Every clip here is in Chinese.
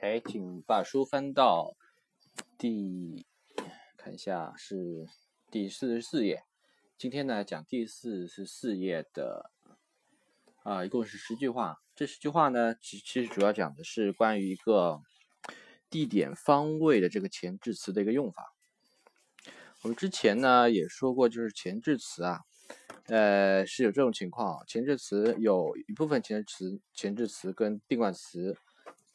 OK，请把书翻到第看一下是第四十四页。今天呢讲第四十四页的啊，一共是十句话。这十句话呢，其其实主要讲的是关于一个地点方位的这个前置词的一个用法。我们之前呢也说过，就是前置词啊，呃是有这种情况，前置词有一部分前置词前置词跟定冠词。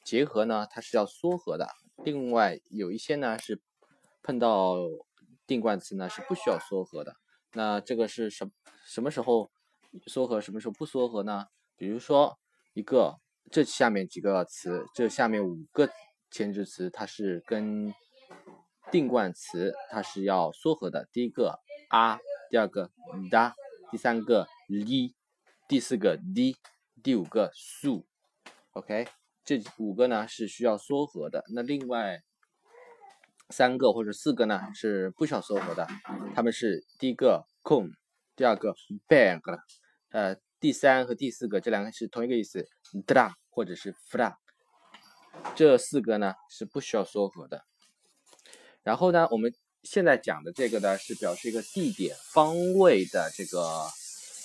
结合呢，它是要缩合的。另外有一些呢是碰到定冠词呢是不需要缩合的。那这个是什什么时候缩合，什么时候不缩合呢？比如说一个这下面几个词，这下面五个前置词，它是跟定冠词它是要缩合的。第一个啊，第二个哒，第三个哩，第四个滴，第五个素。OK。这五个呢是需要缩合的，那另外三个或者四个呢是不需要缩合的。他们是第一个 con，第二个 bag，呃，第三和第四个这两个是同一个意思，dra 或者是 fra。这四个呢是不需要缩合的。然后呢，我们现在讲的这个呢是表示一个地点方位的这个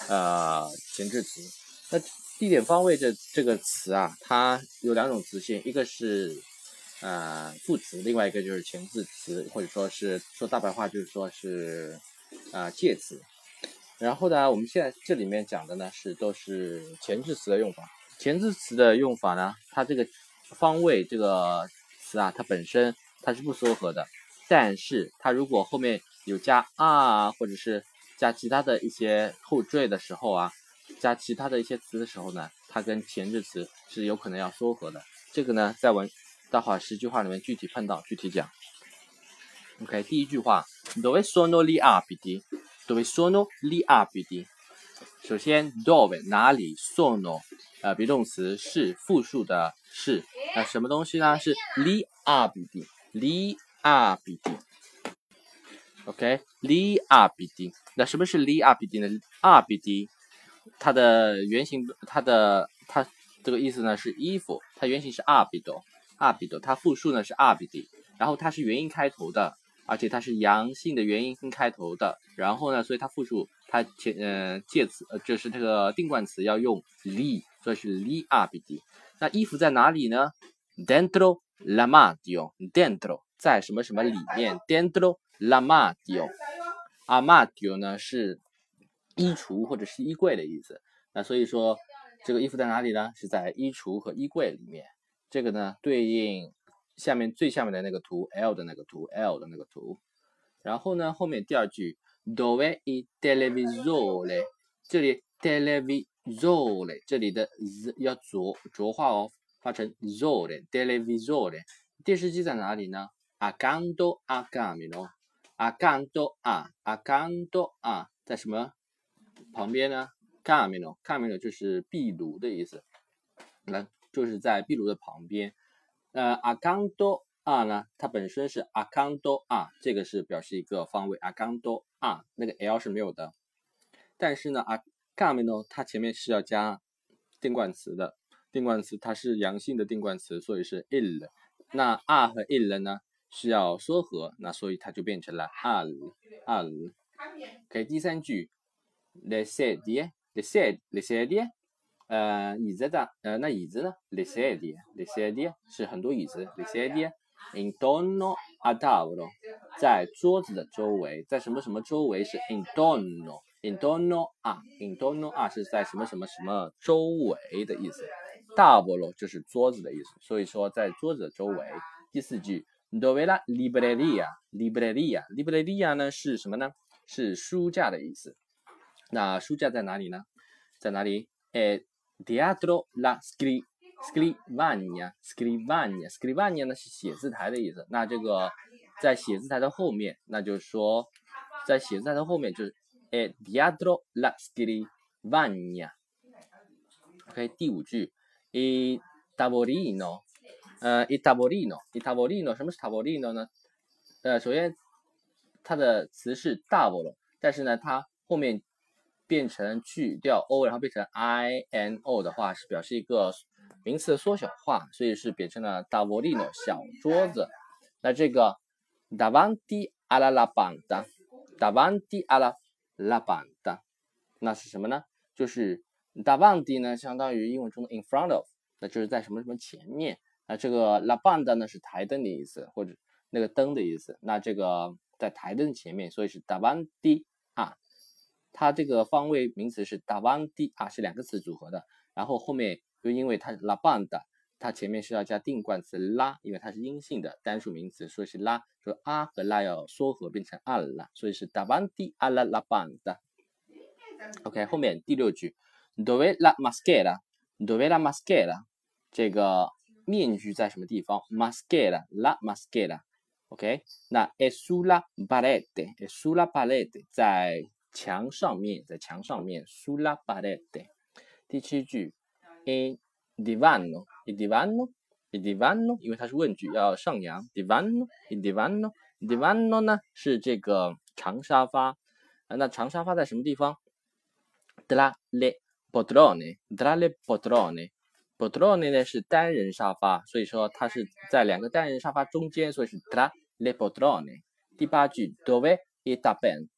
呃前置词，那。地点方位这这个词啊，它有两种词性，一个是呃副词，另外一个就是前置词，或者说是说大白话就是说是啊介词。然后呢，我们现在这里面讲的呢是都是前置词的用法。前置词的用法呢，它这个方位这个词啊，它本身它是不缩合的，但是它如果后面有加啊，或者是加其他的一些后缀的时候啊。加其他的一些词的时候呢，它跟前置词是有可能要缩合的。这个呢，在文大话十句话里面具体碰到具体讲。OK，第一句话，dove sono gli abiti？dove sono gli abiti？首先，dove 哪里，sono 呃 be 动词是复数的是，那什么东西呢？是 li abiti，gli abiti。OK，gli abiti。那什么是 li abiti 呢？abiti 它的原型，它的它这个意思呢是衣服，它原型是 abito，abito，它复数呢是 abiti，然后它是元音开头的，而且它是阳性的元音开头的，然后呢，所以它复数，它前呃介词呃就是这个定冠词要用 li，所以是 li abiti。那衣服在哪里呢？Dentro la m a d i o d e n t r o 在什么什么里面？Dentro l'armadio，armadio 呢是。衣橱或者是衣柜的意思，那所以说这个衣服在哪里呢？是在衣橱和衣柜里面。这个呢对应下面最下面的那个图 L 的那个图 L 的那个图。然后呢后面第二句 dove il televisore，这里 televisore 这里的 z 要浊浊化哦，发成 zore televisore。电视机在哪里呢？accanto a camino，accanto a accanto a 在什么？旁边呢，camino，camino 就是壁炉的意思，那就是在壁炉的旁边。呃，accanto a 呢，它本身是 accanto a，这个是表示一个方位，accanto a 那个 l 是没有的。但是呢，camino 它前面是要加定冠词的，定冠词它是阳性的定冠词，所以是 il。那 a 和 il 呢是要缩合，那所以它就变成了 al，al。OK，第三句。Le sedie，呃，椅子的，呃，那椅子呢？le sedie，le sedie 是很多椅子，le sedie，intorno a tavolo，在桌子的周围，在什么什么周围是 intorno，intorno a，intorno a 是在什么什么什么周围的意思，tavolo 就是桌子的意思，所以说在桌子的周围。第四句，dove la libreria，libreria，libreria 呢是什么呢？是书架的意思。那书架在哪里呢？在哪里？诶，dietro la scrivania，scrivania，scrivania 呢是写字台的意思。那这个在写字台的后面，那就是说在写字台的后面就是诶，dietro la scrivania。OK，第五句，il tavolino，呃，il tavolino，il tavolino，什么是 tavolino 呢？呃，首先它的词是 tavolo，但是呢，它后面变成去掉 o，然后变成 i n o 的话，是表示一个名词的缩小化，所以是变成了 tavolino 小桌子。那这个 davanti alla lavanda，davanti alla lavanda，那是什么呢？就是 davanti 呢，相当于英文中的 in front of，那就是在什么什么前面。那这个 la banda 呢是台灯的意思，或者那个灯的意思。那这个在台灯前面，所以是 davanti。它这个方位名词是 davanti 啊，是两个词组合的。然后后面又因为它 la banda，。它前面是要加定冠词 la，，因为它是阴性的单数名词，所以是 la。说啊和 la 要缩合变成 ala，所以是 davanti ala la banda。OK，后面第六句，dove la maschera？dove la maschera？这个面具在什么地方？maschera，la maschera。OK，那 è sulla parete，è sulla parete，在墙上面，在墙上面，sulla parete。第七句，in divano，il divano，il divano，因为它是问句，要上扬，divano，il divano，il divano 呢是这个长沙发，啊，那长沙发在什么地方？tra le p o t r o n e t r a le poltrone，poltrone 呢是单人沙发，所以说它是在两个单人沙发中间，所以是 tra le p o t r o n e。第八句，dove i t a b e n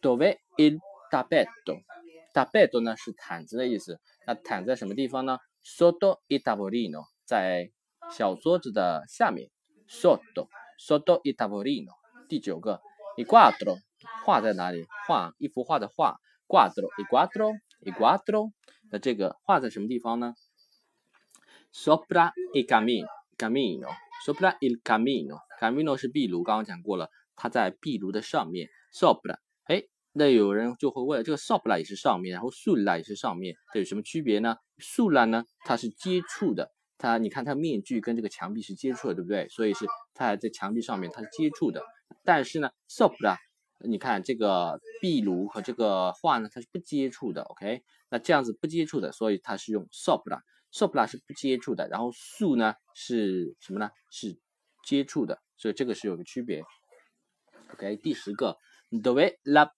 dove il tappeto，tappeto 呢是毯子的意思，那毯在什么地方呢？Sotto il tavolino，在小桌子的下面。Sotto，sotto il tavolino。第九个，il quadro，画在哪里？画一幅画的画。Quadro，il quadro，il quadro。那这个画在什么地方呢？Sopra il camino，camino，sopra il camino，camino 是壁炉，刚刚讲过了，它在壁炉的上面。Sopra，那有人就会问，这个 sopra 也是上面，然后 sulla 也是上面，这有什么区别呢？sulla 呢，它是接触的，它你看它面具跟这个墙壁是接触的，对不对？所以是它还在墙壁上面它是接触的。但是呢，sopra，你看这个壁炉和这个画呢，它是不接触的。OK，那这样子不接触的，所以它是用 sopra，sopra 是不接触的，然后 su 呢是什么呢？是接触的，所以这个是有个区别。OK，第十个，dove la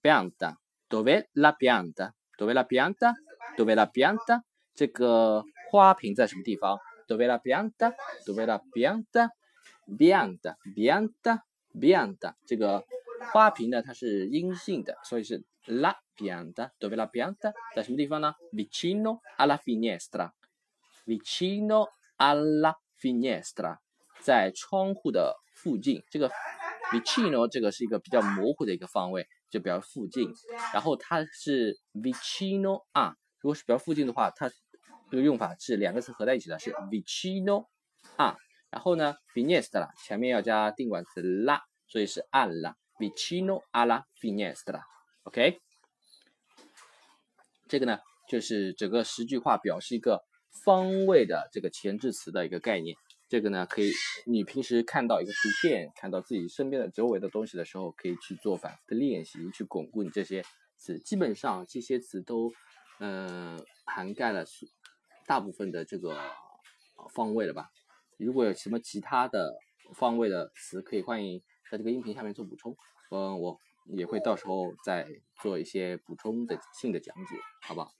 pianta, dove la pianta? Dove la pianta? Dove la pianta? 这个花瓶在什么地方？Dove la pianta? Dove la pianta? Bianta, bianta, bianta。这个花瓶呢，它是阴性的，所以是 la pianta. Dove la pianta? 在什么地方呢？Vicino alla finestra. Vicino alla finestra，在窗户的附近。这个 vicino 这个是一个比较模糊的一个方位。就比较附近，然后它是 vicino 啊，如果是比较附近的话，它这个用法是两个词合在一起的，是 vicino 啊，然后呢，finestra 前面要加定冠词 la，所以是 alla，vicino alla finestra，OK，这个呢就是整个十句话表示一个方位的这个前置词的一个概念。这个呢，可以你平时看到一个图片，看到自己身边的周围的东西的时候，可以去做反复的练习，去巩固你这些词。基本上这些词都，呃，涵盖了大部分的这个方位了吧？如果有什么其他的方位的词，可以欢迎在这个音频下面做补充。嗯，我也会到时候再做一些补充的性的讲解，好不好？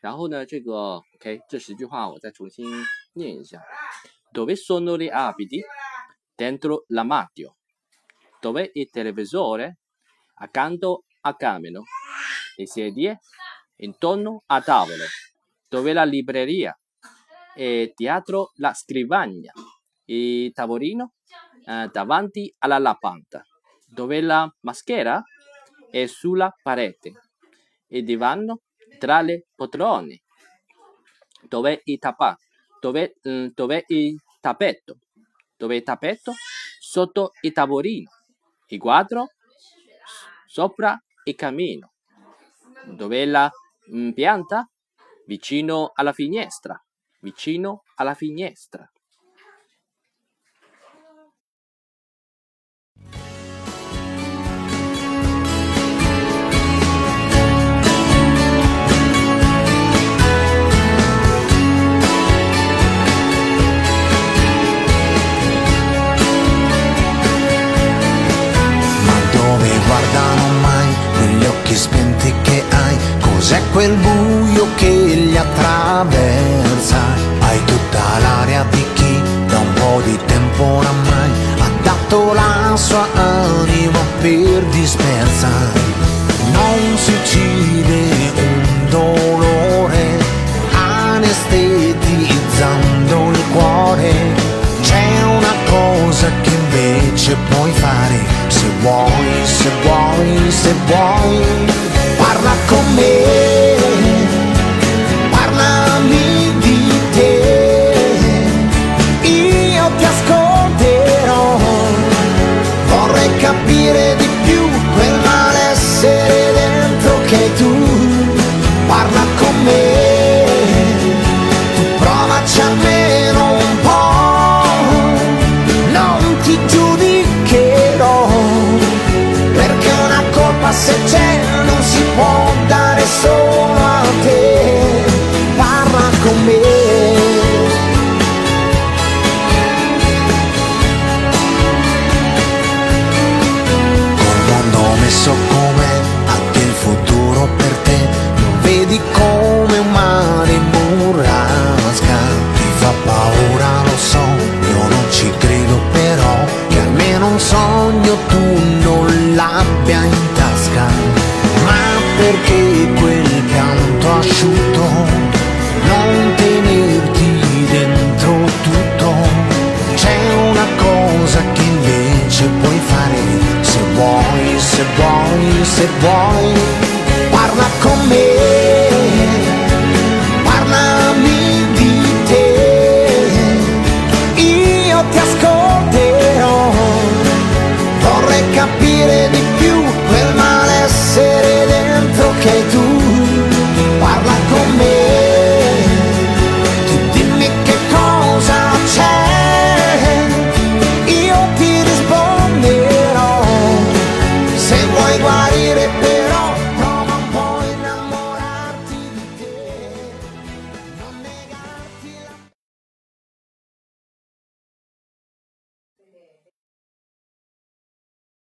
然后呢，这个 OK，这十句话我再重新念一下。Dove sono le abiti? Dentro l'armadio. Dove il televisore? Accanto al camino. Le sedie? Intorno a tavolo. Dove la libreria? E dietro la scrivania. Il tavolino? Eh, davanti alla lavanda. Dove la maschera? È sulla parete. Il divano? Tra le poltrone. Dove il tappato? Dove, mm, dove il tappeto? Dove il tappeto? Sotto il tavolino. Il quadro? Sopra il camino. Dove la mm, pianta? Vicino alla finestra. Vicino alla finestra. quel buio che li attraversa. Hai tutta l'aria di chi da un po' di tempo oramai ha dato la sua anima per dispersa. Non si uccide un dolore, anestetizzando il cuore. C'è una cosa che invece puoi fare, se vuoi, se vuoi, se vuoi. Parla con me conosciuto, non tenerti dentro tutto, c'è una cosa che invece puoi fare se vuoi, se vuoi, se vuoi.